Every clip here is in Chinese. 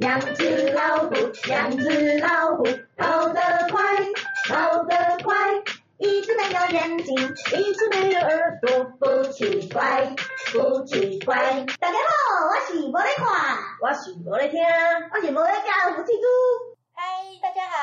两只老虎，两只老虎，跑得快，跑得快。一只没有眼睛，一只没有耳朵，不奇怪，不奇怪。大家好，我是无咧看，我是无咧听，我是无咧教福气猪。嗨，大家好，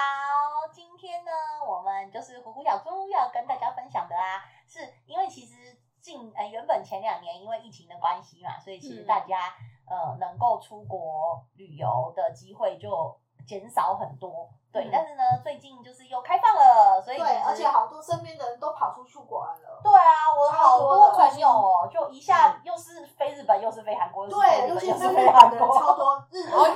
今天呢，我们就是虎虎小猪要跟大家分享的啊，是因为其实近呃原本前两年因为疫情的关系嘛，所以其实大家、嗯、呃能够出国旅游的机会就减少很多。对，嗯、但是呢，最近就是又开放了，所以对，而且好多身边的人都跑出去玩了。对啊，我好多朋友哦，就一下又是飞日本，又是飞韩国，对，又是飞韩国，超多，日然后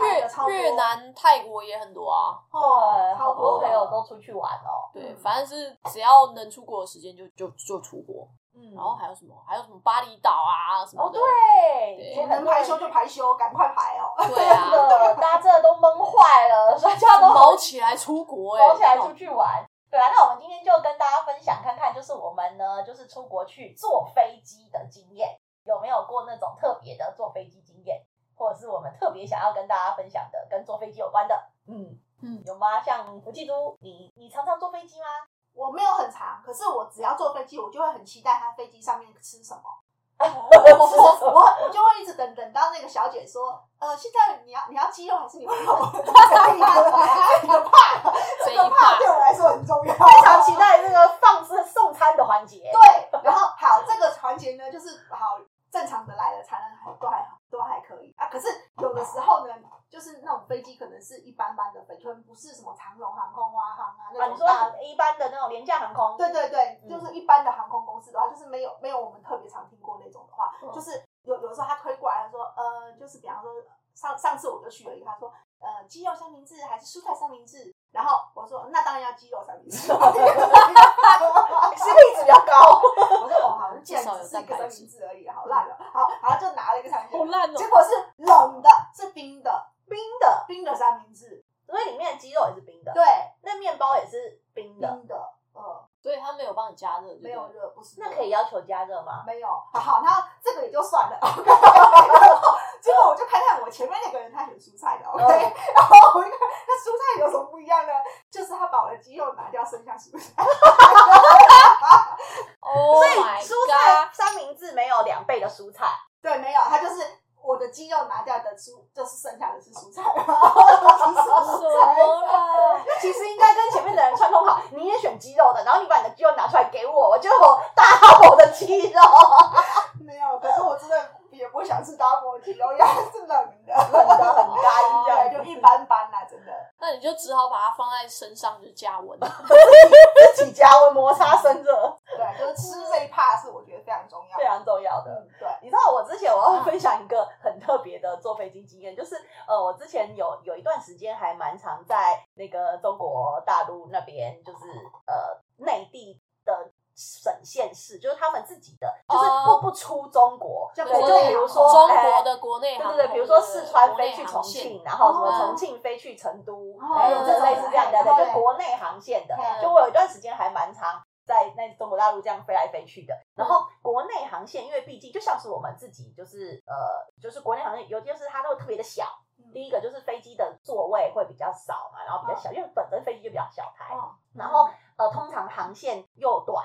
越越南、泰国也很多啊。对，好多朋友都出去玩哦。对，反正是只要能出国的时间就就就出国。嗯，然后还有什么？还有什么巴厘岛啊什么的？哦，对，能排休就排休，赶快排哦。对啊，大家真的都闷坏了，大家都 卯起来出国，卯起来出去玩。对啊，那我们今天就跟大家分享看看，就是我们呢，就是出国去坐飞机的经验，有没有过那种特别的坐飞机经验，或者是我们特别想要跟大家分享的跟坐飞机有关的？嗯嗯，有吗？像福气猪，你你常常坐飞机吗？我没有很长，可是我只要坐飞机，我就会很期待他飞机上面吃什么。我我我就会一直等等到那个小姐说，呃，现在你要你要鸡肉还是牛肉？这个怕，这个怕对我来说很重要，非常期待这个放送送餐的环节。对，然后好，这个环节呢，就是好正常的来了才能还都还都还可以啊。可是有的时候呢。就是那种飞机可能是一般般的飞机，不是什么长龙航空、华航啊那种大、啊、你说一般的那种廉价航空。对对对，嗯、就是一般的航空公司的话，就是没有没有我们特别常听过那种的话，嗯、就是有有时候他推过来，他说呃，就是比方说上上次我就去了一个，他说呃，鸡肉三明治还是蔬菜三明治，然后我说那当然要鸡肉三明治，CP 值比较高。我说哦好，既然只是一个三明治而已，好烂了，好，然后就拿了一个三明治，好烂哦，结果是冷的，是冰的。冰的冰的三明治，所以里面的鸡肉也是冰的。对，那面包也是冰的。冰的，呃，所以他没有帮你加热，没有热，不是。那可以要求加热吗？没有。好好，那这个也就算了。结果我就看看我前面那个人，他选蔬菜的，OK。然后我一看，那蔬菜有什么不一样呢？就是他把我的鸡肉拿掉，剩下蔬菜。哦，所以蔬菜三明治没有两倍的蔬菜。对，没有，他就是。我的鸡肉拿掉的蔬，就是剩下的是蔬菜。什么啦？其实应该跟前面的人串通好，你也选鸡肉的，然后你把你的鸡肉拿出来给我，我就 double 的鸡肉。没有，可是我真的也不想吃 double 鸡肉，因为是冷的，冷的很干，对，就一般般啦，真的。那你就只好把它放在身上，就加温，自己加温摩擦生热。对，就是吃这一 part 是我觉得非常重要，非常重要的。我之前我要分享一个很特别的坐飞机经验，就是呃，我之前有有一段时间还蛮常在那个中国大陆那边，就是呃内地的省县市，就是他们自己的，就是不不出中国，就比如说中国的国内，对对对，比如说四川飞去重庆，然后什么重庆飞去成都，哎，这类似这样的，对，就国内航线的。就我有一段时间还蛮长。在那中国大陆这样飞来飞去的，然后国内航线，因为毕竟就像是我们自己，就是呃，就是国内航线，尤其是它都特别的小。第一个就是飞机的座位会比较少嘛，然后比较小，因为本身飞机就比较小台。然后呃，通常航线又短，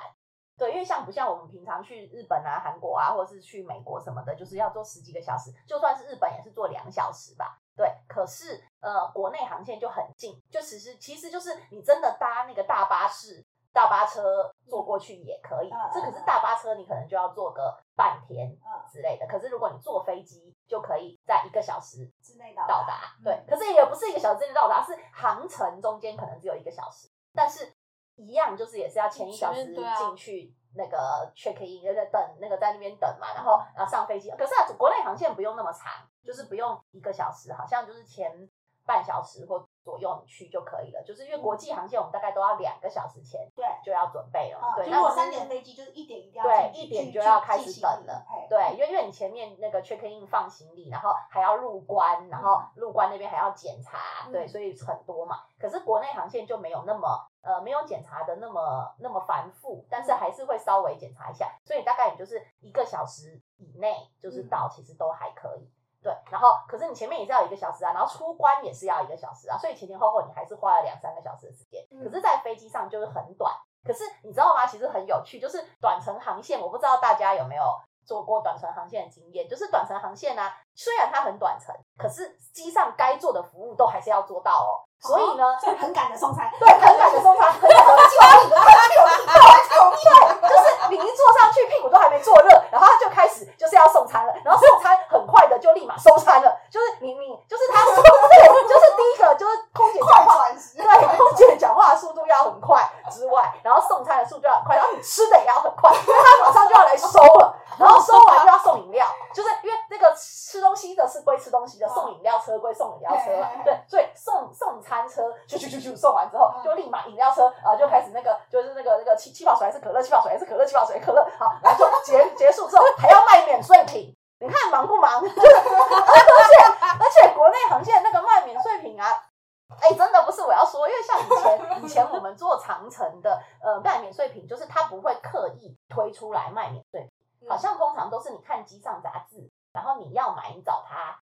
对，因为像不像我们平常去日本啊、韩国啊，或者是去美国什么的，就是要坐十几个小时，就算是日本也是坐两小时吧。对，可是呃，国内航线就很近，就其实其实就是你真的搭那个大巴士。大巴车坐过去也可以，这可是大巴车，你可能就要坐个半天之类的。可是如果你坐飞机，就可以在一个小时之内到达。对，可是也不是一个小时之内到达，是航程中间可能只有一个小时，但是一样就是也是要前一小时进去那个 check in，就在等那个在那边等嘛，然后然后上飞机。可是啊，国内航线不用那么长，就是不用一个小时，好像就是前半小时或左右你去就可以了，就是因为国际航线我们大概都要两个小时前对就要准备了，对。如果三点飞机就是一点一定要对一点就要开始等了，对，因为因为你前面那个 check in 放行李，然后还要入关，然后入关那边还要检查，对，所以很多嘛。可是国内航线就没有那么呃没有检查的那么那么繁复，但是还是会稍微检查一下，所以大概也就是一个小时以内就是到，其实都还可以。对，然后可是你前面也是要一个小时啊，然后出关也是要一个小时啊，所以前前后后你还是花了两三个小时的时间。可是，在飞机上就是很短。可是你知道吗？其实很有趣，就是短程航线，我不知道大家有没有做过短程航线的经验。就是短程航线呢、啊，虽然它很短程，可是机上该做的服务都还是要做到哦。所以呢，哦、所以很赶的送餐，对，很赶的送餐，很赶的救命，救命，对，就是你一坐上去，屁股都还没坐热，然后他就开始就是要送餐了，然后送餐很快的就立马收餐了，就是你你就是他说对，就是第一个就是空姐讲话，对，空姐讲话的速度要很快之外，然后送餐的速度要很快，然后你吃的也要很快，因为他马上就要来收了，然后收完就要送饮料，就是因为那个吃东西的是归吃东西的，送饮料车归送饮料车，对，所以送送餐车咻咻咻咻送完之后，就立马饮料车啊、就开始那个就是那个那个气气泡水还是可乐，气泡水还是可乐，气泡水可乐，好，然后就结结束之后还要卖免税品，你看忙不忙？而且而且国内航线那个卖免税品啊，哎、真的不是我要说，因为像以前以前我们做长城的呃卖免税品，就是他不会刻意推出来卖免税品，好像通常都是你看机上杂志，然后你要买你找他。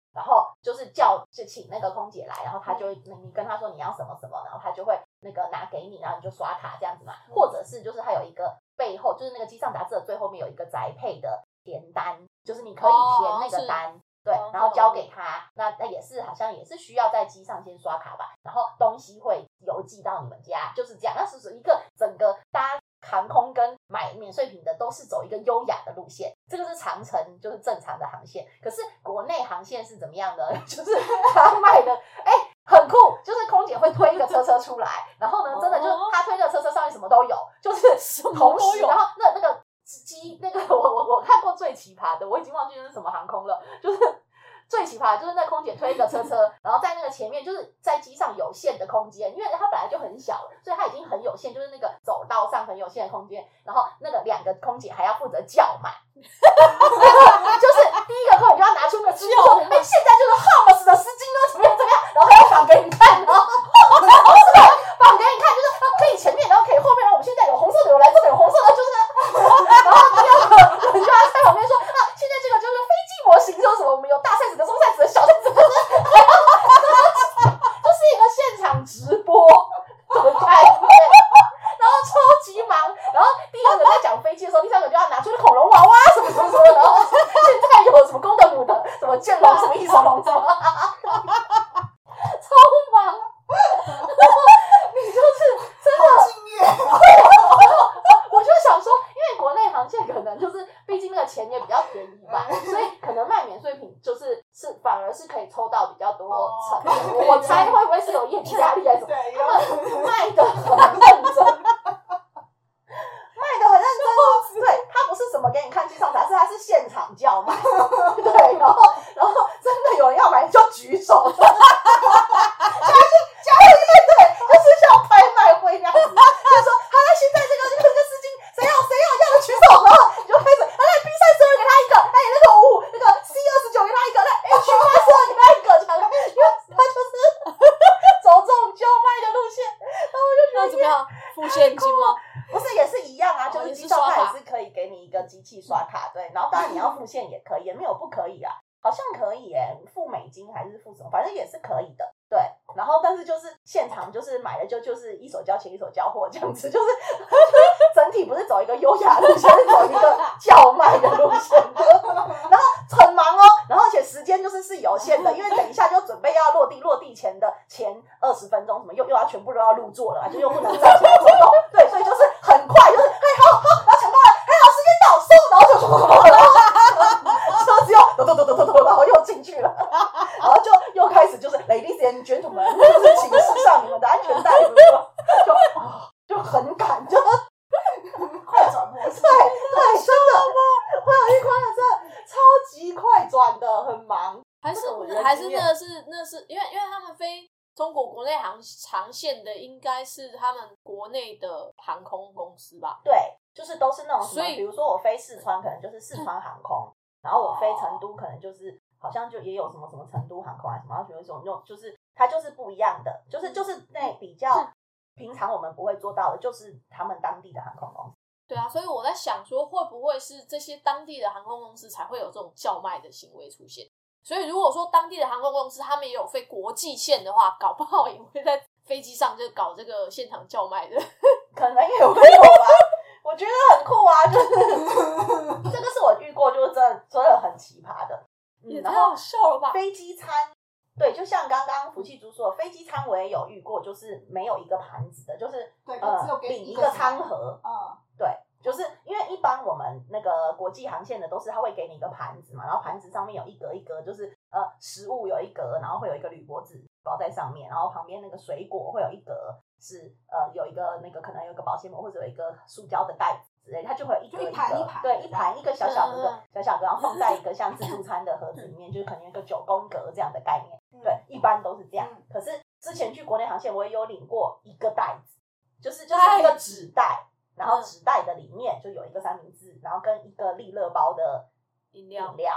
就是叫就请那个空姐来，然后他就会你跟他说你要什么什么，然后他就会那个拿给你，然后你就刷卡这样子嘛。或者是就是他有一个背后，就是那个机上杂志的最后面有一个宅配的填单，就是你可以填那个单，对，然后交给他。那那也是好像也是需要在机上先刷卡吧，然后东西会邮寄到你们家，就是这样。那是一个整个大家。航空跟买免税品的都是走一个优雅的路线，这个是长城，就是正常的航线。可是国内航线是怎么样的？就是他卖的，哎、欸，很酷，就是空姐会推一个车车出来，然后呢，真的就是他推的车车上面什么都有，就是同时，然后那那个机那个我我我看过最奇葩的，我已经忘记是什么航空了，就是。最奇葩的就是那空姐推一个车车，然后在那个前面就是在机上有限的空间，因为它本来就很小，所以它已经很有限，就是那个走道上很有限的空间。然后那个两个空姐还要负责叫卖，就是第一个空姐就要拿出那个资料说：“哎，现在就是 Hermes 的丝巾呢，怎么样怎么样？”然后还要绑给你看，然后是 吧？绑给你看，就是可以前面，然后可以后面。然后我们现在有红色的，有蓝色的，有红色的，就是。你就要在旁边说：“是现场叫卖，对，然后然后真的有人要买就举手，路线也可以也没有不可以啊好像可以诶付美金还是付什么反正也是可以的对。然后但是就是现场就是买了就就是一手交钱一手交货这样子就是 整体不是走一个优雅路线是走一个叫卖的路线然后很忙哦然后且时间就是是有限的因为等一下就准备要落地落地前的前二十分钟什么又又要全部都要入座了就又不能再应该是他们国内的航空公司吧？对，就是都是那种，所以比如说我飞四川，可能就是四川航空，然后我飞成都，可能就是好像就也有什么什么成都航空啊什么，然后有一种那种就是它就是不一样的，就是就是那比较平常我们不会做到的，就是他们当地的航空公司。对啊，所以我在想说，会不会是这些当地的航空公司才会有这种叫卖的行为出现？所以如果说当地的航空公司他们也有飞国际线的话，搞不好也会在飞机上就搞这个现场叫卖的，可能也会有吧。我觉得很酷啊，就是 这个是我遇过，就是真的真的很奇葩的。也太好笑了吧？飞机餐，对，就像刚刚福气猪说的，飞机餐我也有遇过，就是没有一个盘子的，就是对，呃，只有给领一个餐盒，嗯，对，就是因为一般我们那个国际航线的都是他会给你一个盘子嘛，然后盘子上面有一格一格，就是呃食物有一格，然后会有一个铝箔纸包在上面，然后旁边那个水果会有一格是呃有一个那个可能有一个保鲜膜或者有一个塑胶的袋子。之类，它就会有一个一个，一盘一盘，对，一盘一个小小的小小的，然后放在一个像自助餐的盒子里面，就是可能一个九宫格这样的概念。对，一般都是这样。可是之前去国内航线，我也有领过一个袋子，就是就是一个纸袋，然后纸袋的里面就有一个三明治，然后跟一个利乐包的饮料。饮料，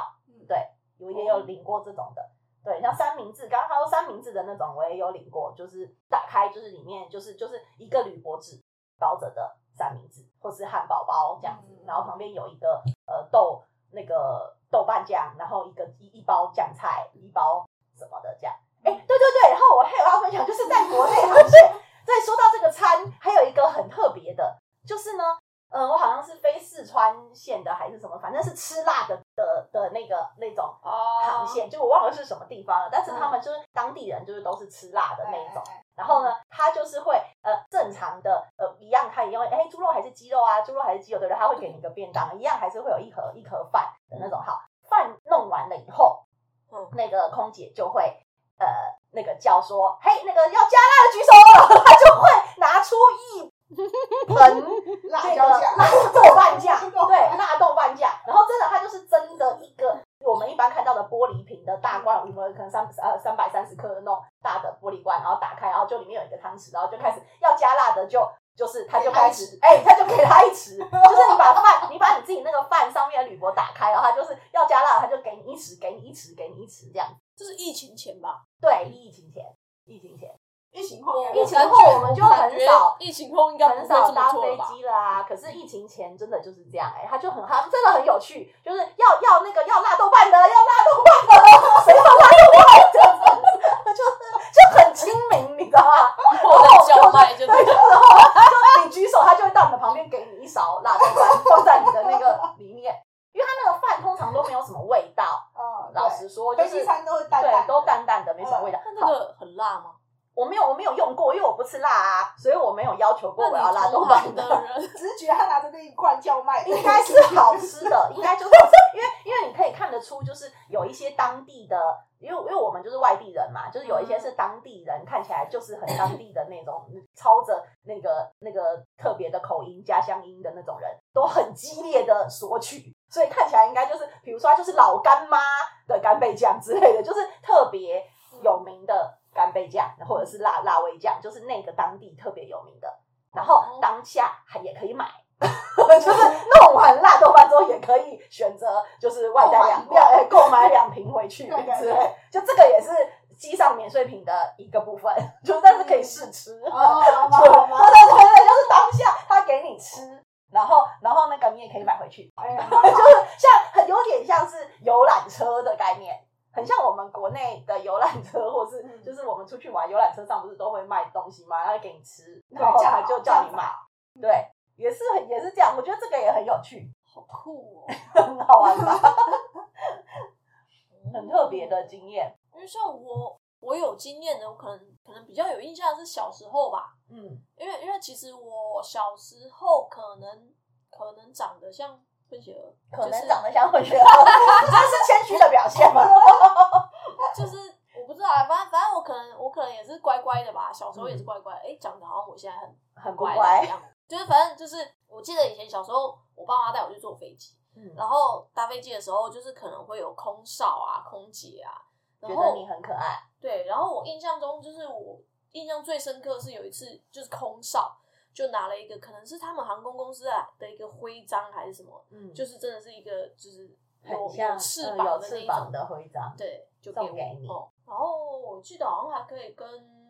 对，我也有领过这种的。对，像三明治，刚刚他说三明治的那种，我也有领过，就是打开就是里面就是就是一个铝箔纸包着的。三明治或是汉堡包这样子，然后旁边有一个呃豆那个豆瓣酱，然后一个一一包酱菜，一包什么的这样。哎，对对对，然后我还有要分享，就是在国内航线，在说到这个餐，还有一个很特别的，就是呢，嗯、呃，我好像是飞四川线的还是什么，反正是吃辣的的的那个那种航线，就我忘了是什么地方了，但是他们就是当地人，就是都是吃辣的那一种。然后呢，他就是会呃正常的呃一样，他也会哎猪肉还是鸡肉啊，猪肉还是鸡肉，对不对？他会给你一个便当，一样还是会有一盒一盒饭的那种。好，饭弄完了以后，嗯，那个空姐就会呃那个叫说，嘿，那个要加辣的举手了，他就会拿出一盆辣椒酱、辣豆瓣酱，对，辣豆瓣酱。然后真的，它就是真的一个。我们一般看到的玻璃瓶的大罐，我们可能三呃三百三十克的那种大的玻璃罐，然后打开，然后就里面有一个汤匙，然后就开始要加辣的就，就就是他就开始，哎、欸，他就给他一匙，就是你把饭，你把你自己那个饭上面的铝箔打开，然后他就是要加辣，他就给你一匙，给你一匙，给你一匙，这样。这是疫情前吧？对，疫情前，疫情前。疫情后，疫情后我们就很少，疫情后应该很少搭飞机了啊。可是疫情前真的就是这样，哎，他就很他真的很有趣，就是要要那个要辣豆瓣的，要辣豆瓣的，谁要辣豆瓣？就是就很亲民，你知道吗？我的叫卖就对，然后你举手，他就会到你的旁边给你一勺辣豆瓣，放在你的那个里面，因为他那个饭通常都没有什么味道。嗯，老实说，就是餐都会淡淡，都淡淡的，没什么味道。那个很辣吗？我没有，我没有用过，因为我不吃辣啊，所以我没有要求过我要辣豆瓣的。只是觉得他拿着那一罐叫卖，应该是好吃的，应该就是好吃，因为因为你可以看得出，就是有一些当地的，因为因为我们就是外地人嘛，就是有一些是当地人，看起来就是很当地的那种，操着那个那个特别的口音、家乡音的那种人，都很激烈的索取，所以看起来应该就是，比如说他就是老干妈的干贝酱之类的，就是特别有名的。干贝酱，或者是辣辣味酱，就是那个当地特别有名的。然后当下还也可以买，就是弄完辣豆瓣之后也可以选择，就是外带两两哎 购买两瓶回去，对对对，就这个也是机上免税品的一个部分，就但是可以试吃。哦，好吗？好吗？对对对，就是当下他给你吃，然后然后那个你也可以买回去，就是像很有点像是游览车的概念。很像我们国内的游览车，或是就是我们出去玩，游览车上不是都会卖东西吗？然后给你吃，然后他就叫你买。对，也是很也是这样。我觉得这个也很有趣，好酷哦，很好玩吧？很特别的经验。因为像我，我有经验的，我可能可能比较有印象的是小时候吧。嗯，因为因为其实我小时候可能可能长得像。混血儿可能长得像混血儿，这是谦虚的表现吗？就是我不知道，反正反正我可能我可能也是乖乖的吧，小时候也是乖乖的。哎、嗯，讲的好像我现在很很乖一样。就是反正就是，我记得以前小时候，我爸妈带我去坐飞机，嗯，然后搭飞机的时候，就是可能会有空少啊、空姐啊，然后觉得你很可爱。对，然后我印象中就是我印象最深刻是有一次，就是空少。就拿了一个，可能是他们航空公司啊的一个徽章还是什么，嗯，就是真的是一个就是有有翅膀的那一种的徽章，对，就送给你。然后我记得好像还可以跟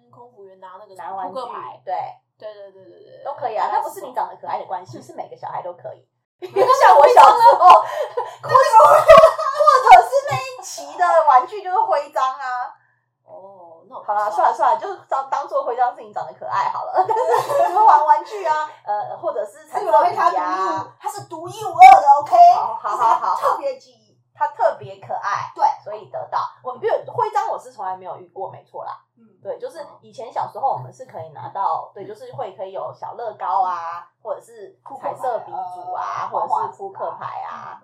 空服员拿那个扑克牌，对，对对对对对，都可以啊。那不是你长得可爱的关系，是每个小孩都可以。就像我小时候，或者或者是那一期的玩具就是徽章啊。好了，算了算了，就是当当做徽章，自己长得可爱好了。但是玩玩具啊，呃，或者是彩色笔啊，它是独一无二的，OK？好好好好，特别记忆，它特别可爱，对，所以得到我因为徽章我是从来没有遇过，没错啦。嗯，对，就是以前小时候我们是可以拿到，对，就是会可以有小乐高啊，或者是彩色笔组啊，或者是扑克牌啊。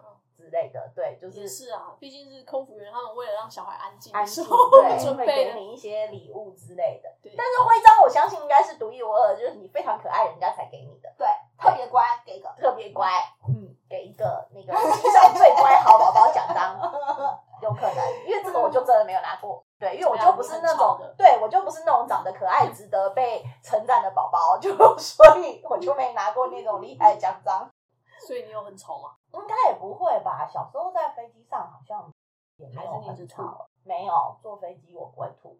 之类的，对，就是是啊，毕竟是空服员，他们为了让小孩安静，安静，对，会给你一些礼物之类的。对，但是徽章我相信应该是独一无二，就是你非常可爱，人家才给你的。对，特别乖，给一个特别乖，嗯，给一个那个史上最乖好宝宝奖章，有可能，因为这个我就真的没有拿过，对，因为我就不是那种，对我就不是那种长得可爱、值得被称赞的宝宝，就所以我就没拿过那种厉害奖章。所以你有很丑吗？应该也不会吧。小时候在飞机上好像也没有很吵，没有坐飞机我不会吐，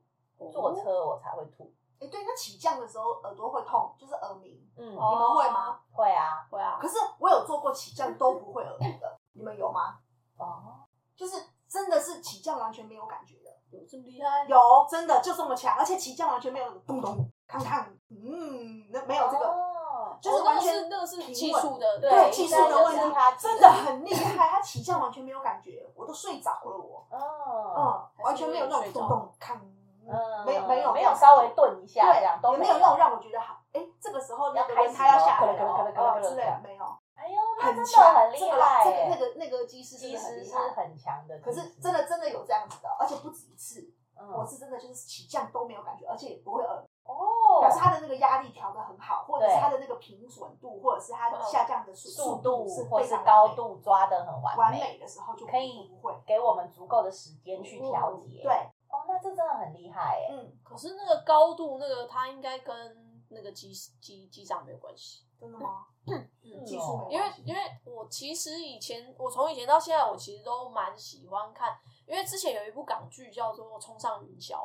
坐车我才会吐。哎，对，那起降的时候耳朵会痛，就是耳鸣。嗯，你们会吗？会啊，会啊。可是我有坐过起降都不会耳鸣的，你们有吗？哦，就是真的是起降完全没有感觉的，有这么厉害？有，真的就这么强，而且起降完全没有咚咚康康，嗯，那没有这个。就是完全那个是技术的，对技术的问题，真的很厉害。它起降完全没有感觉，我都睡着了，我哦，嗯，完全没有那种咚咚锵，嗯，没有没有没有稍微顿一下这样，对，也没有那种让我觉得好，哎，这个时候那个轮胎要下来了之类的，没有。哎呦，很强，很厉害，这个那个那个机师其实是很强的，可是真的真的有这样子的，而且不止一次。我是真的就是起降都没有感觉，而且也不会耳哦，表示它的那个压力调得很好，或者是它的那个平稳度，或者是它下降的速度是非常高度抓得很完美完美的时候，就可以不会给我们足够的时间去调节。对，哦，那这真的很厉害哎。嗯，可是那个高度，那个它应该跟那个机机机长没有关系，真的吗？嗯，技术，因为因为我其实以前我从以前到现在，我其实都蛮喜欢看。因为之前有一部港剧叫做《冲上云霄》，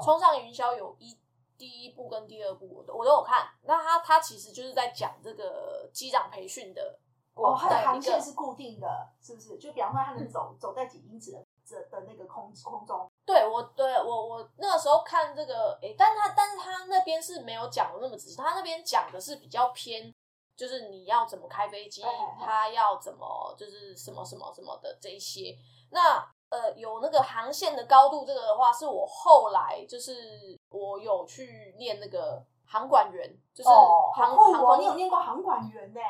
《冲上云霄》有一第一部跟第二部我都我都有看。那他他其实就是在讲这个机长培训的哦，他的航线是固定的，是不是？就比方说他能走、嗯、走在几英尺的这的那个空空中。对，我对我我那个时候看这个，诶，但他但是他那边是没有讲的那么仔细，他那边讲的是比较偏，就是你要怎么开飞机，他要怎么就是什么什么什么的这一些那。呃，有那个航线的高度，这个的话是我后来就是我有去念那个航管员，就是航航管，你有念过航管员呢？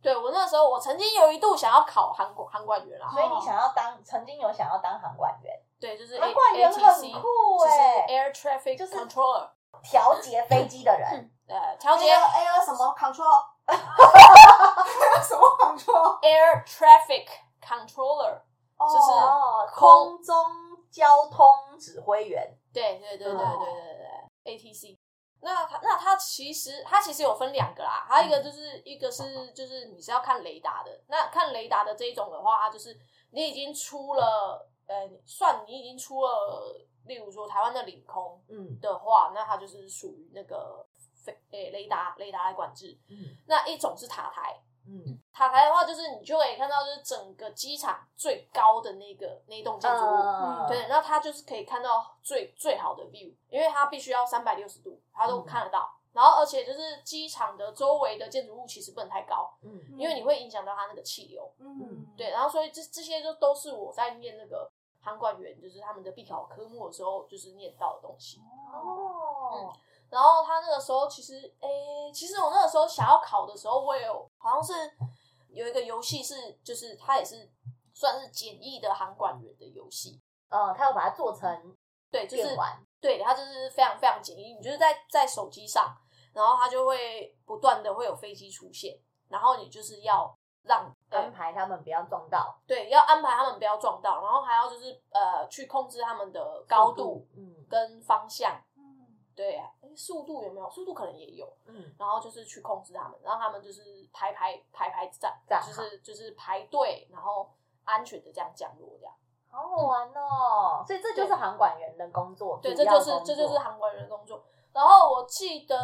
对，我那时候我曾经有一度想要考航管航管员啦，所以你想要当，曾经有想要当航管员？对，就是航管员很酷哎，Air Traffic Controller，调节飞机的人，呃，调节 Air 什么 Control？什么 Control？Air Traffic Controller。就是空中交通指挥员，对对对对对对对，ATC。那他那他其实他其实有分两个啦，还有一个就是一个是就是你是要看雷达的，那看雷达的这一种的话，它就是你已经出了呃，算你已经出了，例如说台湾的领空，嗯的话，那它就是属于那个飞诶雷达雷达来管制。嗯，那一种是塔台。嗯，塔台的话，就是你就可以看到，就是整个机场最高的那个那栋建筑物，嗯，对，那它就是可以看到最最好的 view，因为它必须要三百六十度，它都看得到。嗯、然后，而且就是机场的周围的建筑物其实不能太高，嗯，因为你会影响到它那个气流，嗯，对。然后，所以这这些就都是我在念那个航管员，就是他们的必考科目的时候，就是念到的东西。哦。嗯然后他那个时候其实，诶，其实我那个时候想要考的时候，我也有好像是有一个游戏是，就是它也是算是简易的航管员的游戏。呃，他要把它做成对，就是玩对，它就是非常非常简易。你就是在在手机上，然后它就会不断的会有飞机出现，然后你就是要让安排他们不要撞到，对，要安排他们不要撞到，然后还要就是呃去控制他们的高度，嗯，跟方向。对啊，哎，速度有没有？速度可能也有，嗯，然后就是去控制他们，然后他们就是排排排排站，站就是就是排队，然后安全的这样降落，这样，好好玩哦。所以这就是航管员的工作，对，这就是这就是航管员的工作。然后我记得，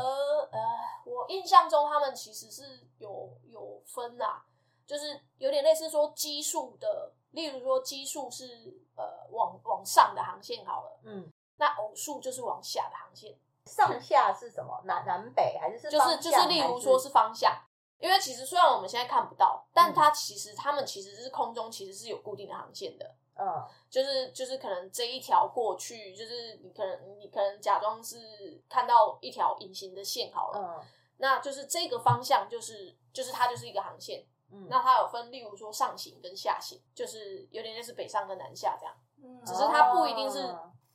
呃，我印象中他们其实是有有分啊，就是有点类似说基数的，例如说基数是呃往往上的航线好了，嗯，那偶数就是往下的航线。上下是什么？南南北还是是？就是就是，例如说是方向。因为其实虽然我们现在看不到，但它其实他们其实是空中其实是有固定的航线的。嗯，就是就是可能这一条过去，就是你可能你可能假装是看到一条隐形的线好了。嗯，那就是这个方向就是就是它就是一个航线。嗯，那它有分，例如说上行跟下行，就是有点类似北上跟南下这样。嗯，只是它不一定是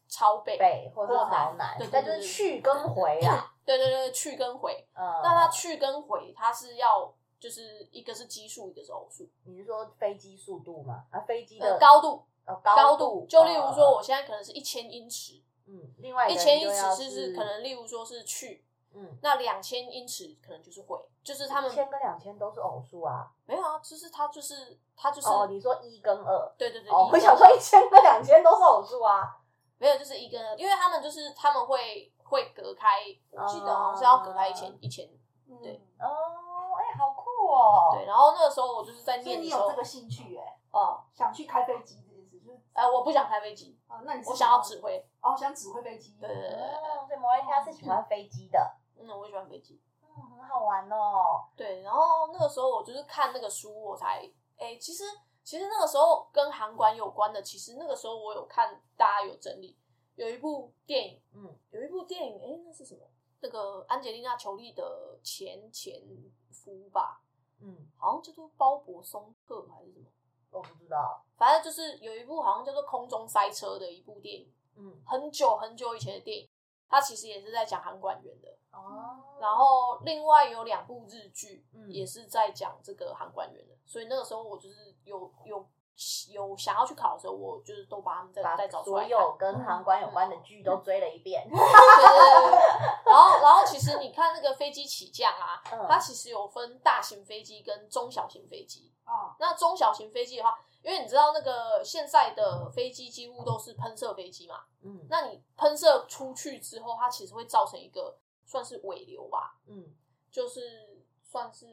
朝北，北或者朝南，但就是去跟回啊。对对对，去跟回。嗯，那它去跟回，它是要就是一个是奇数，一个是偶数。你是说飞机速度吗？啊，飞机的高度，高度。就例如说，我现在可能是一千英尺。嗯，另外一千英尺是是可能，例如说是去。嗯，那两千英尺可能就是回，就是他们一千跟两千都是偶数啊。没有啊，就是它就是它就是哦，你说一跟二，对对对。哦，我想说一千跟两千都是偶数啊。没有，就是一个，因为他们就是他们会会隔开，我记得好像是要隔开一千一千，对。哦，哎，好酷哦。对，然后那个时候我就是在念，你有这个兴趣哎？哦，想去开飞机这件事，就是哎，我不想开飞机。哦，那你我想要指挥。哦，想指挥飞机。对对对。所以摩雷他是喜欢飞机的。嗯，我喜欢飞机。嗯，很好玩哦。对，然后那个时候我就是看那个书，我才哎，其实。其实那个时候跟航管有关的，其实那个时候我有看，大家有整理，有一部电影，嗯，有一部电影，哎，那是什么？那个安吉丽娜·裘丽的前前夫吧，嗯，好像叫做鲍勃·松特还是什么？我不知道，反正就是有一部好像叫做《空中塞车》的一部电影，嗯，很久很久以前的电影，它其实也是在讲航管员的哦。然后另外有两部日剧，嗯，也是在讲这个航管员的，所以那个时候我就是。有有有想要去考的时候，我就是都把他们再再找出来，所有跟航管有关的剧都追了一遍。然后然后其实你看那个飞机起降啊，嗯、它其实有分大型飞机跟中小型飞机。哦。那中小型飞机的话，因为你知道那个现在的飞机几乎都是喷射飞机嘛。嗯。那你喷射出去之后，它其实会造成一个算是尾流吧。嗯。就是算是。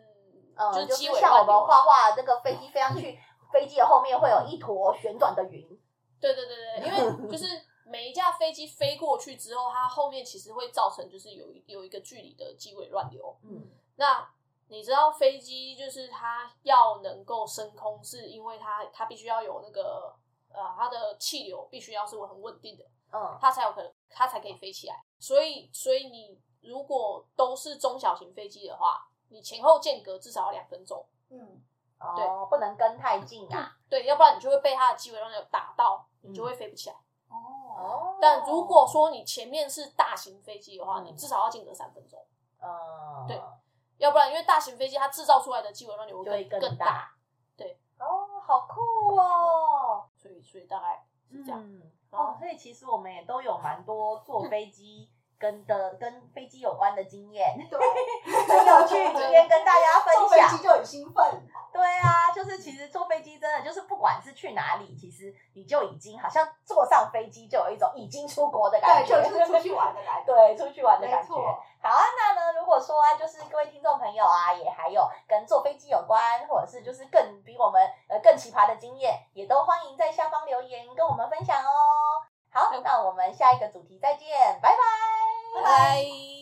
嗯，就是就像我们画画，那个飞机飞上去，飞机的后面会有一坨旋转的云。对对对对，因为就是每一架飞机飞过去之后，它后面其实会造成就是有一有一个距离的机尾乱流。嗯，那你知道飞机就是它要能够升空，是因为它它必须要有那个呃它的气流必须要是很稳定的，嗯，它才有可能它才可以飞起来。所以所以你如果都是中小型飞机的话。你前后间隔至少要两分钟，嗯，对哦，不能跟太近啊，对，要不然你就会被它的机尾乱流打到，你就会飞不起来。哦，但如果说你前面是大型飞机的话，你至少要间隔三分钟。嗯，对，要不然因为大型飞机它制造出来的机尾乱流会更更大。对，哦，好酷哦，所以所以大概是这样。嗯，哦，所以其实我们也都有蛮多坐飞机。跟的跟飞机有关的经验，对，很有趣。今天跟大家分享，坐飞机就很兴奋。对啊，就是其实坐飞机真的就是不管是去哪里，其实你就已经好像坐上飞机就有一种已经出国的感觉，对，就是出去玩的感觉，对，出去玩的感觉。好啊，那呢，如果说啊，就是各位听众朋友啊，也还有跟坐飞机有关，或者是就是更比我们呃更奇葩的经验，也都欢迎在下方留言跟我们分享哦。好，那我们下一个主题再见，拜拜。拜拜。